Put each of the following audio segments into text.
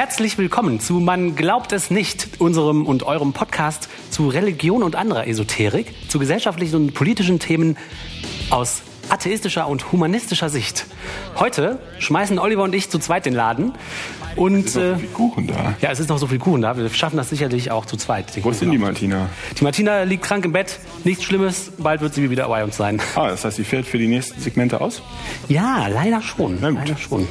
Herzlich willkommen zu Man glaubt es nicht, unserem und eurem Podcast zu Religion und anderer Esoterik, zu gesellschaftlichen und politischen Themen aus atheistischer und humanistischer Sicht. Heute schmeißen Oliver und ich zu zweit den Laden. Und, Es ist noch so viel Kuchen da. Ja, es ist noch so viel Kuchen da. Wir schaffen das sicherlich auch zu zweit. Wo ist denn die. Martina? Die Martina liegt krank im Bett. Nichts Schlimmes. Bald wird sie wieder bei uns sein. Ah, das heißt, sie fällt für die nächsten Segmente aus? Ja, leider schon. Na gut. Leider schon.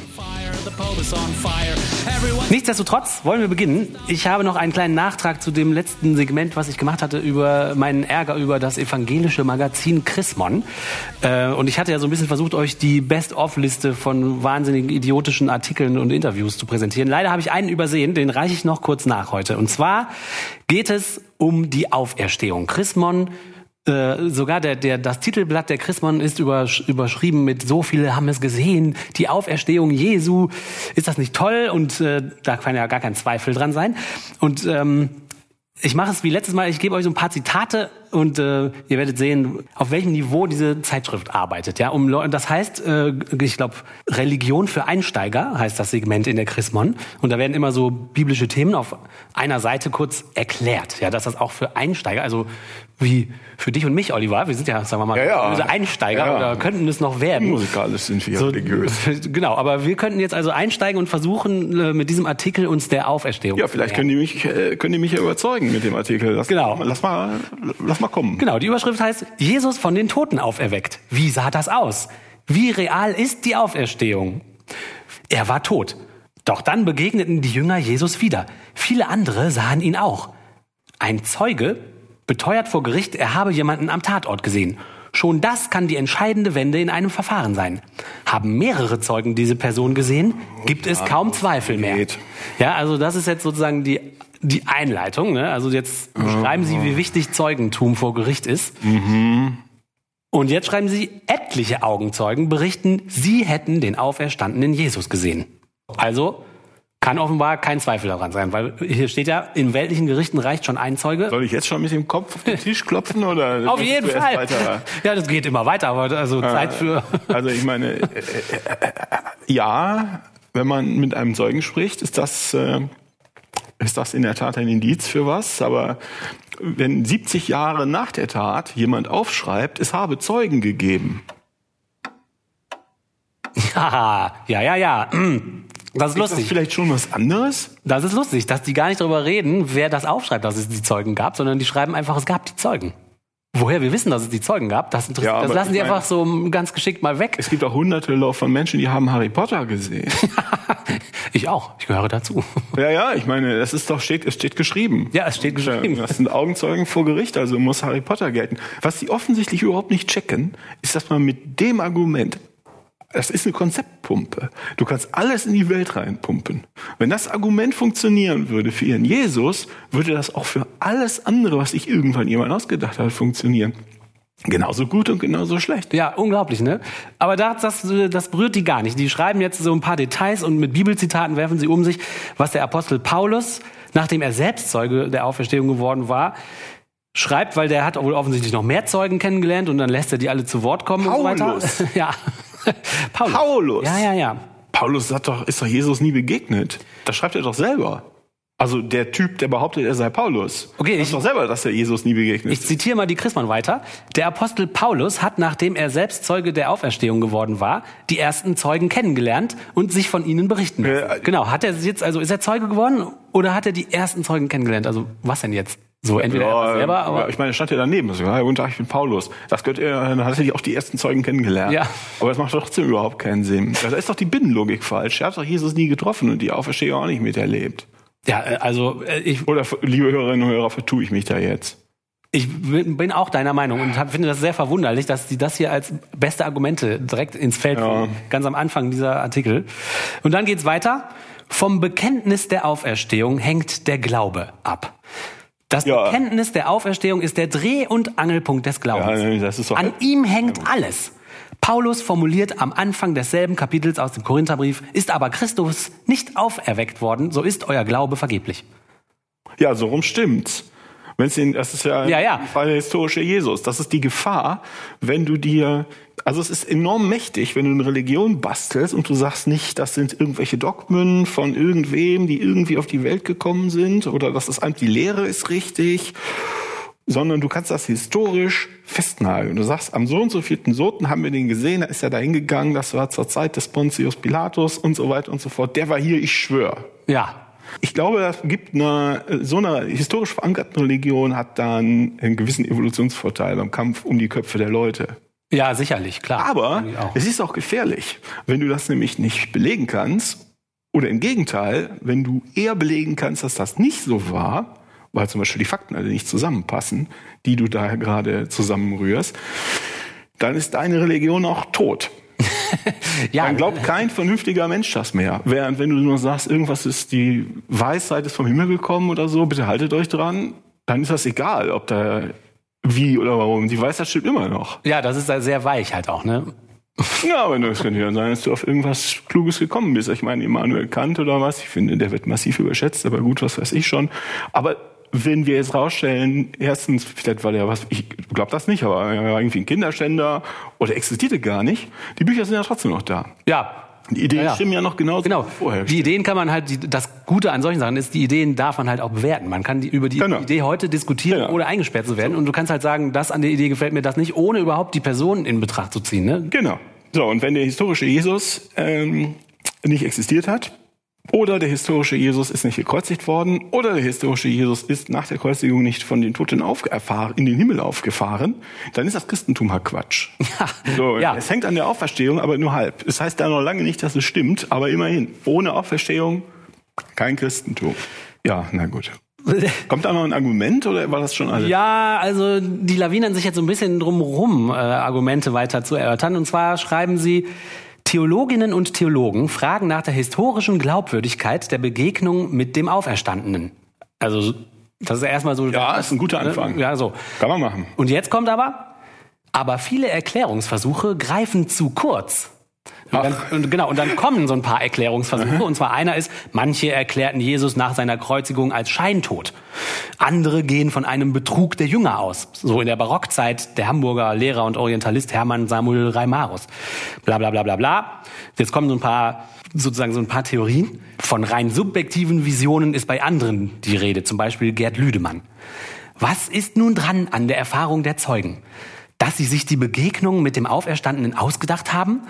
Nichtsdestotrotz wollen wir beginnen. Ich habe noch einen kleinen Nachtrag zu dem letzten Segment, was ich gemacht hatte über meinen Ärger über das evangelische Magazin Chrismon. Äh, und ich hatte ja so ein bisschen versucht, euch die Best-of-Liste von wahnsinnigen idiotischen Artikeln und Interviews zu präsentieren. Leider habe ich einen übersehen, den reiche ich noch kurz nach heute. Und zwar geht es um die Auferstehung. Chrismon äh, sogar der, der, das Titelblatt der Chrismon ist übersch überschrieben mit so viele haben es gesehen, die Auferstehung Jesu. Ist das nicht toll? Und äh, da kann ja gar kein Zweifel dran sein. Und ähm, ich mache es wie letztes Mal, ich gebe euch so ein paar Zitate und äh, ihr werdet sehen, auf welchem Niveau diese Zeitschrift arbeitet. Ja, um das heißt, äh, ich glaube, Religion für Einsteiger heißt das Segment in der Chrismon und da werden immer so biblische Themen auf einer Seite kurz erklärt. Ja, dass das auch für Einsteiger, also wie für dich und mich, Oliver, wir sind ja, sagen wir mal, Ja, ja. Einsteiger Ja, ja. oder könnten es noch werden. Musikalisch sind wir religiös. Genau, aber wir könnten jetzt also einsteigen und versuchen, äh, mit diesem Artikel uns der Auferstehung Ja, zu vielleicht nähern. können die mich, äh, können die mich ja überzeugen mit dem Artikel. Lass, Genau. Lass mal, lass mal kommen. Genau, die Überschrift heißt Jesus von den Toten auferweckt. Wie sah das aus? Wie real ist die Auferstehung? Er war tot. Doch dann begegneten die Jünger Jesus wieder. Viele andere sahen ihn auch. Ein Zeuge beteuert vor Gericht, er habe jemanden am Tatort gesehen. Schon das kann die entscheidende Wende in einem Verfahren sein. Haben mehrere Zeugen diese Person gesehen, gibt es kaum Zweifel mehr. Ja, also das ist jetzt sozusagen die, die Einleitung. Ne? Also jetzt beschreiben Sie, wie wichtig Zeugentum vor Gericht ist. Und jetzt schreiben Sie, etliche Augenzeugen berichten, sie hätten den auferstandenen Jesus gesehen. Also kann offenbar kein Zweifel daran sein, weil hier steht ja, in weltlichen Gerichten reicht schon ein Zeuge. Soll ich jetzt schon mit dem Kopf auf den Tisch klopfen oder? Auf jeden Fall. Weiter? Ja, das geht immer weiter, aber also Zeit für. Also ich meine, äh, äh, äh, ja, wenn man mit einem Zeugen spricht, ist das, äh, ist das in der Tat ein Indiz für was. Aber wenn 70 Jahre nach der Tat jemand aufschreibt, es habe Zeugen gegeben, Ja, ja, ja, ja. Das ist ist das lustig. vielleicht schon was anderes? Das ist lustig, dass die gar nicht darüber reden, wer das aufschreibt, dass es die Zeugen gab, sondern die schreiben einfach, es gab die Zeugen. Woher wir wissen, dass es die Zeugen gab, das, interessiert, Ja, das lassen die meine- einfach so ganz geschickt mal weg. Es gibt auch hunderte von Menschen, die haben Harry Potter gesehen. Ich auch, ich gehöre dazu. ja, ja, ich meine, das ist doch steht, es steht geschrieben. Ja, es steht geschrieben. Das sind Augenzeugen vor Gericht, also muss Harry Potter gelten. Was sie offensichtlich überhaupt nicht checken, ist, dass man mit dem Argument, das ist eine Konzeptpumpe. Du kannst alles in die Welt reinpumpen. Wenn das Argument funktionieren würde für ihren Jesus, würde das auch für alles andere, was sich irgendwann jemand ausgedacht hat, funktionieren. Genauso gut und genauso schlecht. Ja, unglaublich, ne? Aber das, das, das berührt die gar nicht. Die schreiben jetzt so ein paar Details und mit Bibelzitaten werfen sie um sich, was der Apostel Paulus, nachdem er selbst Zeuge der Auferstehung geworden war, schreibt, weil der hat wohl offensichtlich noch mehr Zeugen kennengelernt und dann lässt er die alle zu Wort kommen Paulus. und so weiter. ja. Paulus. Paulus. Ja, ja, ja. Paulus hat doch, ist doch Jesus nie begegnet. Das schreibt er doch selber. Also der Typ, der behauptet, er sei Paulus. Okay, ich- doch selber, dass er Jesus nie begegnet. Ich zitiere mal die Christmann weiter. Der Apostel Paulus hat, nachdem er selbst Zeuge der Auferstehung geworden war, die ersten Zeugen kennengelernt und sich von ihnen berichten lassen. Äh, genau. Hat er jetzt, also ist er Zeuge geworden oder hat er die ersten Zeugen kennengelernt? Also was denn jetzt? So entweder er war selber, aber ich meine, er stand ja daneben. So, ja, guten Tag, ich bin Paulus. Das gehört er, dann hat er die auch die ersten Zeugen kennengelernt. Ja. Aber das macht trotzdem überhaupt keinen Sinn. Da ist doch die Binnenlogik falsch. Er hat doch Jesus nie getroffen und die Auferstehung auch nicht miterlebt. ja, äh, also äh, ich, Oder, liebe Hörerinnen und Hörer, vertue ich mich da jetzt? ich bin auch deiner Meinung und hab, finde das sehr verwunderlich, dass die das hier als beste Argumente direkt ins Feld Ja. ganz am Anfang dieser Artikel. Und dann geht's weiter. Vom Bekenntnis der Auferstehung hängt der Glaube ab. Das Ja. Bekenntnis der Auferstehung ist der Dreh- und Angelpunkt des Glaubens. Ja, An ihm hängt alles. Paulus formuliert am Anfang desselben Kapitels aus dem Korintherbrief, ist aber Christus nicht auferweckt worden, so ist euer Glaube vergeblich. Ja, so rum stimmt's. Wenn's den, das ist ja, Ja, ja. der historische Jesus. Das ist die Gefahr, wenn du dir, also es ist enorm mächtig, wenn du eine Religion bastelst und du sagst nicht, das sind irgendwelche Dogmen von irgendwem, die irgendwie auf die Welt gekommen sind oder dass das die Lehre ist richtig, sondern du kannst das historisch festnageln. Du sagst, am so und so vierten Soten haben wir den gesehen, da ist er da hingegangen, das war zur Zeit des Pontius Pilatus und so weiter und so fort. Der war hier, ich schwöre. Ja. Ich glaube, das gibt eine, so eine historisch verankerten Religion hat dann einen gewissen Evolutionsvorteil beim Kampf um die Köpfe der Leute. Ja, sicherlich, klar. Aber es ist auch gefährlich, wenn du das nämlich nicht belegen kannst. Oder im Gegenteil, wenn du eher belegen kannst, dass das nicht so war, weil zum Beispiel die Fakten alle nicht zusammenpassen, die du da gerade zusammenrührst, dann ist deine Religion auch tot. ja, Dann glaubt kein vernünftiger Mensch das mehr. Während wenn du nur sagst, irgendwas ist die Weisheit ist vom Himmel gekommen oder so, bitte haltet euch dran, dann ist das egal, ob da wie oder warum. Die Weisheit stimmt immer noch. ja, das ist ja sehr weich halt auch, ne? Ja, aber es könnte ja sein, dass du auf irgendwas Kluges gekommen bist. Ich meine, Immanuel Kant oder was, ich finde, der wird massiv überschätzt, aber gut, was weiß ich schon. Aber wenn wir jetzt rausstellen, erstens, vielleicht war der was, ich glaube das nicht, aber er war irgendwie ein Kinderschänder oder existierte gar nicht, die Bücher sind ja trotzdem noch da. Ja. Die Ideen Ja, ja. stimmen ja noch genauso Genau. wie vorher. Die Ideen kann man halt, die, das Gute an solchen Sachen ist, die Ideen darf man halt auch bewerten. Man kann die, über die Genau. Idee heute diskutieren, Genau. ohne eingesperrt zu werden. Und du kannst halt sagen, das an der Idee gefällt mir das nicht, ohne überhaupt die Person in Betracht zu ziehen. Ne? Genau. So, und wenn der historische Jesus ähm, nicht existiert hat, oder der historische Jesus ist nicht gekreuzigt worden, oder der historische Jesus ist nach der Kreuzigung nicht von den Toten aufgefahren, in den Himmel aufgefahren, dann ist das Christentum halt Quatsch. So, Ja. Es hängt an der Auferstehung, aber nur halb. Es heißt da noch lange nicht, dass es stimmt, aber immerhin. Ohne Auferstehung kein Christentum. Ja, na gut. Kommt da noch ein Argument oder war das schon alles? Ja, also die lawinern sich jetzt so ein bisschen drumrum, äh, Argumente weiter zu erörtern. Und zwar schreiben sie, Theologinnen und Theologen fragen nach der historischen Glaubwürdigkeit der Begegnung mit dem Auferstandenen. Also das ist erstmal so. Ja, ist ein guter Anfang. Ja, so. Kann man machen. Und jetzt kommt aber, aber viele Erklärungsversuche greifen zu kurz. Und, dann, und genau, und dann kommen so ein paar Erklärungsversuche. Und zwar einer ist, manche erklärten Jesus nach seiner Kreuzigung als scheintot. Andere gehen von einem Betrug der Jünger aus. So in der Barockzeit der Hamburger Lehrer und Orientalist Hermann Samuel Reimarus. Bla bla bla bla bla. Jetzt kommen so ein paar, sozusagen so ein paar Theorien. Von rein subjektiven Visionen ist bei anderen die Rede. Zum Beispiel Gerd Lüdemann. Was ist nun dran an der Erfahrung der Zeugen? Dass sie sich die Begegnung mit dem Auferstandenen ausgedacht haben?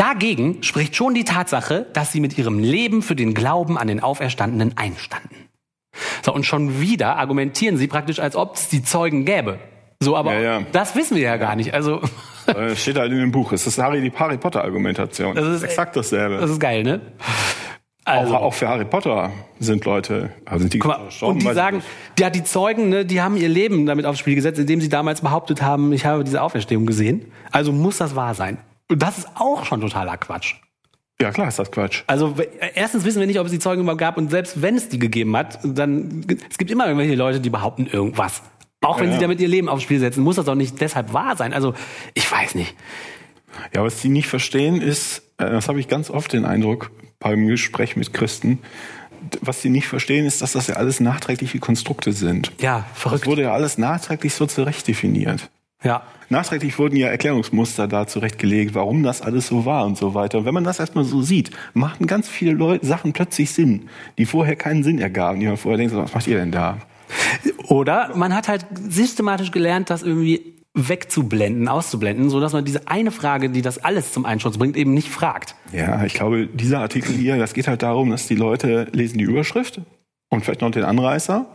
Dagegen spricht schon die Tatsache, dass sie mit ihrem Leben für den Glauben an den Auferstandenen einstanden. So, und schon wieder argumentieren sie praktisch, als ob es die Zeugen gäbe. So, aber Ja, ja. das wissen wir ja gar nicht. Also, Äh, steht halt in dem Buch. Es ist Harry, die Harry Potter Argumentation. Das ist- exakt dasselbe. das ist geil, ne? Also, auch, auch für Harry Potter sind Leute, also sind die mal, gestorben, und die sagen, ja, die Zeugen, ne, die haben ihr Leben damit aufs Spiel gesetzt, indem sie damals behauptet haben, ich habe diese Auferstehung gesehen. Also muss das wahr sein. Und das ist auch schon totaler Quatsch. ja klar ist das Quatsch. Also erstens wissen wir nicht, ob es die Zeugen überhaupt gab und selbst wenn es die gegeben hat, dann es gibt immer irgendwelche Leute, die behaupten irgendwas. Auch wenn Ja, sie damit ihr Leben aufs Spiel setzen, muss das doch nicht deshalb wahr sein. Also ich weiß nicht. Ja, was die nicht verstehen ist, äh, das habe ich ganz oft den Eindruck beim Gespräch mit Christen, was die nicht verstehen, ist, dass das ja alles nachträgliche Konstrukte sind. Ja, Das verrückt. wurde ja alles nachträglich so zurecht definiert. Ja. Nachträglich wurden ja Erklärungsmuster da zurechtgelegt, warum das alles so war und so weiter. Und wenn man das erstmal so sieht, machen ganz viele Leute, Sachen plötzlich Sinn, die vorher keinen Sinn ergaben, die man vorher denkt, was macht ihr denn da? Oder man hat halt systematisch gelernt, das irgendwie wegzublenden, auszublenden, so dass man diese eine Frage, die das alles zum Einschutz bringt, eben nicht fragt. Ja, ich glaube, dieser Artikel hier, das geht halt darum, dass die Leute lesen die Überschrift und vielleicht noch den Anreißer,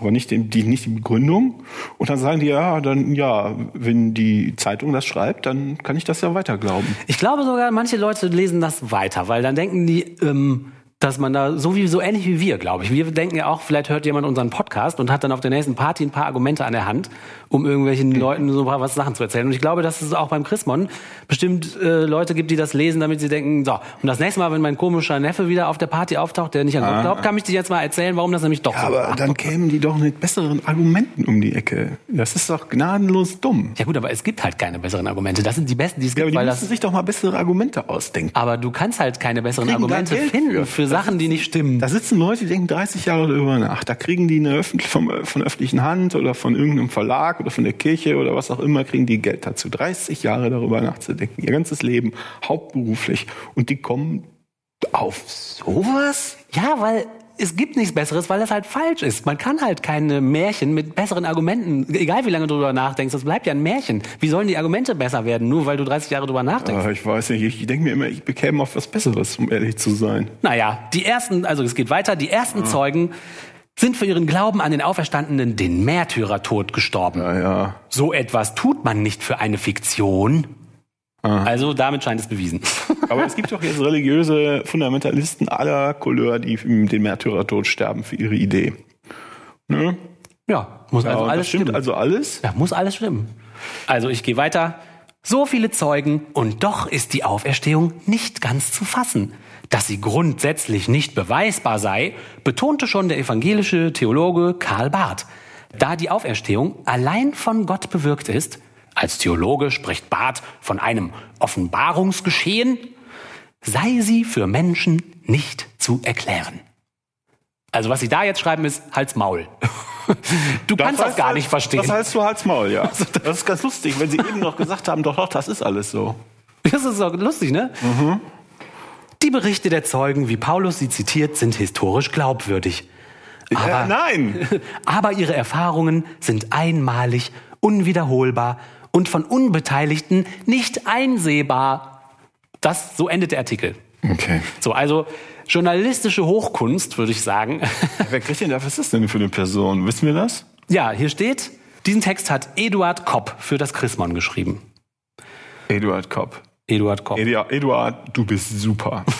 aber nicht, den, die, nicht die Begründung. Und dann sagen die, ja, dann, ja, wenn die Zeitung das schreibt, dann kann ich das ja weiter glauben. Ich glaube sogar, manche Leute lesen das weiter, weil dann denken die, ähm, dass man da so wie so ähnlich wie wir, glaube ich. Wir denken ja auch, vielleicht hört jemand unseren Podcast und hat dann auf der nächsten Party ein paar Argumente an der Hand, um irgendwelchen Leuten so ein paar was Sachen zu erzählen. Und ich glaube, dass es auch beim Chrismon bestimmt äh, Leute gibt, die das lesen, damit sie denken, so, und das nächste Mal, wenn mein komischer Neffe wieder auf der Party auftaucht, der nicht an Gott glaubt, kann ich dir jetzt mal erzählen, warum das nämlich doch so Aber war. dann kämen die doch mit besseren Argumenten um die Ecke. Das ist doch gnadenlos dumm. Ja gut, aber es gibt halt keine besseren Argumente. Das sind die besten, die es Ja, aber gibt, die weil müssen das sich doch mal bessere Argumente ausdenken. Aber du kannst halt keine besseren Argumente finden für. Sachen, die nicht stimmen. Da sitzen Leute, die denken 30 Jahre darüber nach. Da kriegen die eine öffentlich, vom, von öffentlichen Hand oder von irgendeinem Verlag oder von der Kirche oder was auch immer, kriegen die Geld dazu. 30 Jahre darüber nachzudenken. Ihr ganzes Leben, hauptberuflich. Und die kommen auf sowas? Ja, weil es gibt nichts Besseres, weil das halt falsch ist. Man kann halt keine Märchen mit besseren Argumenten, egal wie lange du darüber nachdenkst, das bleibt ja ein Märchen. Wie sollen die Argumente besser werden, nur weil du 30 Jahre darüber nachdenkst? Ah, ich weiß nicht, ich denke mir immer, ich bekäme auf was Besseres, um ehrlich zu sein. Naja, die ersten, also es geht weiter, die ersten Zeugen sind für ihren Glauben an den Auferstandenen den Märtyrertod gestorben. Ja, ja. So etwas tut man nicht für eine Fiktion. Also damit scheint es bewiesen. Aber es gibt doch jetzt religiöse Fundamentalisten aller Couleur, die den Märtyrertod sterben für ihre Idee. Ne? Ja, muss also und das alles stimmt stimmen. also alles? Ja, muss alles stimmen. Also ich gehe weiter. So viele Zeugen und doch ist die Auferstehung nicht ganz zu fassen. Dass sie grundsätzlich nicht beweisbar sei, betonte schon der evangelische Theologe Karl Barth. Da die Auferstehung allein von Gott bewirkt ist, als Theologe spricht Barth von einem Offenbarungsgeschehen, sei sie für Menschen nicht zu erklären. Also was Sie da jetzt schreiben ist Hals Maul. Du kannst das heißt gar halt- nicht verstehen. Das heißt du Hals Maul, ja. Das ist ganz lustig, wenn sie eben noch gesagt haben, doch, doch, das ist alles so. Das ist doch lustig, ne? Die Berichte der Zeugen, wie Paulus sie zitiert, sind historisch glaubwürdig. Aber, ja, nein. aber ihre Erfahrungen sind einmalig, unwiederholbar und von Unbeteiligten nicht einsehbar. Das, so endet der Artikel. Okay. So, also journalistische Hochkunst, würde ich sagen. Wer kriegt denn da, was ist denn für eine Person? Wissen wir das? Ja, hier steht, diesen Text hat Eduard Kopp für das Chrismon geschrieben. Eduard Kopp. Eduard Kopp. Edu- Eduard, du bist super.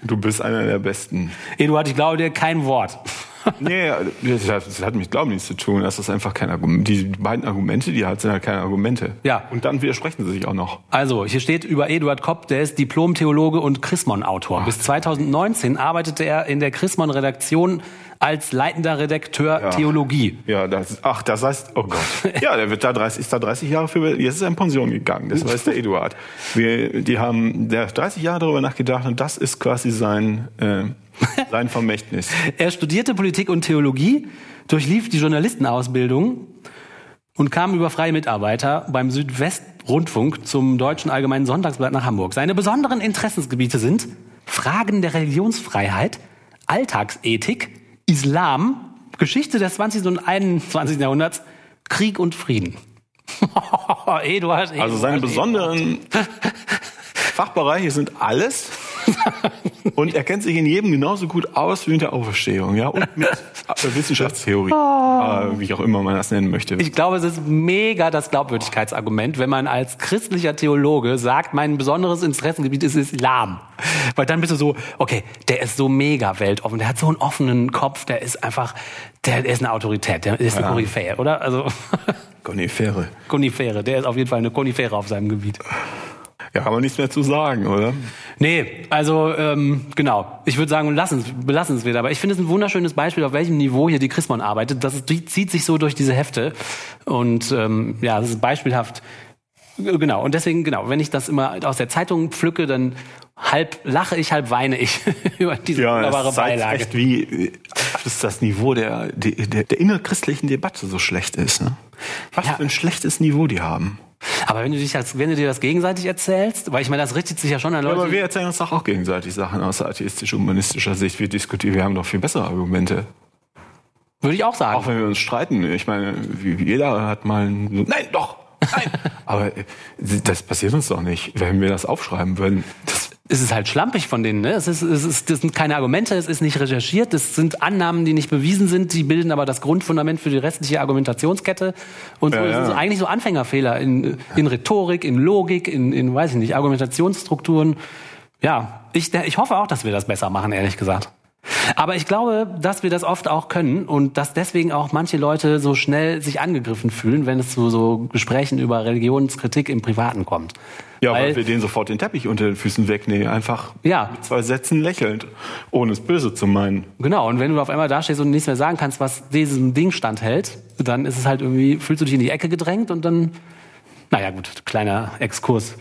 Du bist einer der Besten. Eduard, ich glaube dir kein Wort. Nee, das hat, das hat mit Glauben nichts zu tun. Das ist einfach kein Argument. Die beiden Argumente, die er hat, sind halt keine Argumente. Ja. Und dann widersprechen sie sich auch noch. Also, hier steht über Eduard Kopp, der ist Diplom-Theologe und Chrismon-Autor. Bis 2019 arbeitete er in der Chrismon-Redaktion als leitender Redakteur Theologie. Ja, das, ach, das heißt, oh Gott. Ja, der wird da 30, ist da 30 Jahre für, jetzt ist er in Pension gegangen. Das weiß der Eduard. Wir, die haben, der hat 30 Jahre darüber nachgedacht und das ist quasi sein, äh, sein Vermächtnis. Er studierte Politik und Theologie, durchlief die Journalistenausbildung und kam über freie Mitarbeiter beim Südwestrundfunk zum Deutschen Allgemeinen Sonntagsblatt nach Hamburg. Seine besonderen Interessensgebiete sind Fragen der Religionsfreiheit, Alltagsethik, Islam, Geschichte des 20. und 21. Jahrhunderts, Krieg und Frieden. Eduard, Eduard, Also seine besonderen Fachbereiche sind alles. Und er kennt sich in jedem genauso gut aus wie mit der Auferstehung, ja, und mit Wissenschaftstheorie, äh, wie ich auch immer man das nennen möchte. Ich glaube, es ist mega das Glaubwürdigkeitsargument, wenn man als christlicher Theologe sagt, mein besonderes Interessengebiet ist Islam. Weil dann bist du so, okay, der ist so mega weltoffen, der hat so einen offenen Kopf, der ist einfach, der, ist eine Autorität, der ist eine Koryphäe, oder? Also Konifere. Konifere, der ist auf jeden Fall eine Konifere auf seinem Gebiet. Ja, kann man nichts mehr zu sagen, oder? Nee, also ähm, genau. Ich würde sagen, lassen, belassen es wieder. Aber ich finde es ein wunderschönes Beispiel, auf welchem Niveau hier die Chrismon arbeitet. Das ist, die zieht sich so durch diese Hefte. Und ähm, ja, das ist beispielhaft. Genau. Und deswegen, genau, wenn ich das immer aus der Zeitung pflücke, dann halb lache ich, halb weine ich über diese wunderbare das zeigt Beilage. echt, wie äh, dass das Niveau der, der, der innerchristlichen Debatte so schlecht ist. Ne? Was Ja. für ein schlechtes Niveau die haben. Aber wenn du dich als, wenn du dir das gegenseitig erzählst, weil ich meine, das richtet sich ja schon an Leute. Aber wir erzählen uns doch auch gegenseitig Sachen aus atheistisch-humanistischer Sicht. Wir diskutieren, wir haben doch viel bessere Argumente. würde ich auch sagen. Auch wenn wir uns streiten. Ich meine, wie- jeder hat mal ein, Nein, doch! Nein! Aber äh, das passiert uns doch nicht, wenn wir das aufschreiben würden. Das, es ist halt schlampig von denen. Ne? Es ist, es ist, das sind keine Argumente, es ist nicht recherchiert, es sind Annahmen, die nicht bewiesen sind, die bilden aber das Grundfundament für die restliche Argumentationskette. Und so, Ja, das sind ja. so eigentlich so Anfängerfehler in, in Rhetorik, in Logik, in, in, weiß ich nicht, Argumentationsstrukturen. Ja, ich, ich hoffe auch, dass wir das besser machen, ehrlich gesagt. Aber ich glaube, dass wir das oft auch können und dass deswegen auch manche Leute so schnell sich angegriffen fühlen, wenn es zu so Gesprächen über Religionskritik im Privaten kommt. ja, weil, Weil- wir denen sofort den Teppich unter den Füßen wegnehmen. Einfach Ja. mit zwei Sätzen lächelnd, ohne es böse zu meinen. Genau, und wenn du auf einmal da stehst und nichts mehr sagen kannst, was diesem Ding standhält, dann ist es halt irgendwie, fühlst du dich in die Ecke gedrängt und dann, naja gut, kleiner Exkurs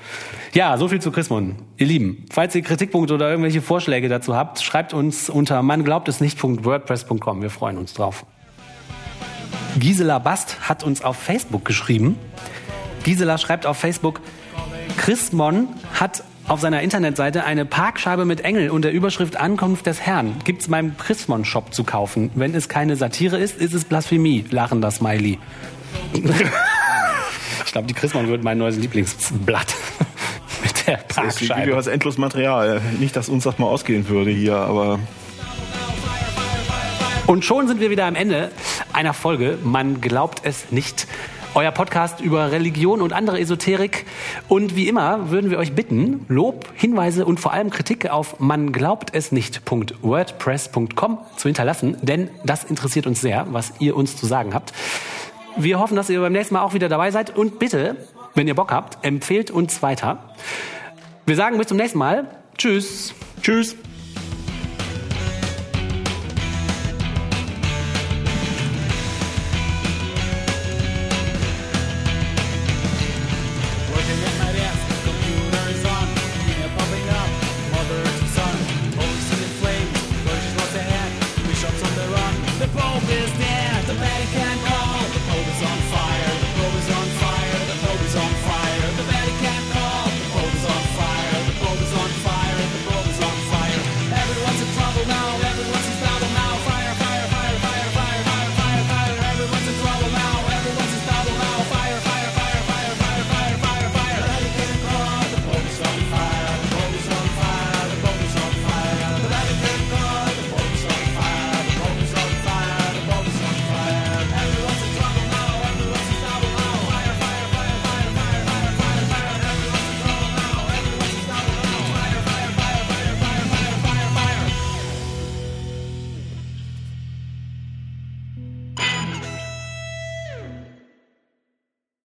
Ja, so viel zu Chrismon. Ihr Lieben, falls ihr Kritikpunkte oder irgendwelche Vorschläge dazu habt, schreibt uns unter manglaubtesnicht.wordpress.com. Wir freuen uns drauf. Gisela Bast hat uns auf Facebook geschrieben. Gisela schreibt auf Facebook, Chrismon hat auf seiner Internetseite eine Parkscheibe mit Engel und der Überschrift Ankunft des Herrn. Gibt's beim Chrismon Shop zu kaufen. Wenn es keine Satire ist, ist es Blasphemie. Lachender Smiley. ich glaube, die Chrismon wird mein neues Lieblingsblatt. der Parkscheibe. Video hast endlos Material. Nicht, dass uns das mal ausgehen würde hier, aber Und schon sind wir wieder am Ende einer Folge. Man glaubt es nicht. Euer Podcast über Religion und andere Esoterik. Und wie immer würden wir euch bitten, Lob, Hinweise und vor allem Kritik auf man glaubt es nicht.wordpress.com zu hinterlassen, denn das interessiert uns sehr, was ihr uns zu sagen habt. Wir hoffen, dass ihr beim nächsten Mal auch wieder dabei seid und bitte, wenn ihr Bock habt, empfehlt uns weiter. Wir sagen bis zum nächsten Mal. Tschüss. tschüss.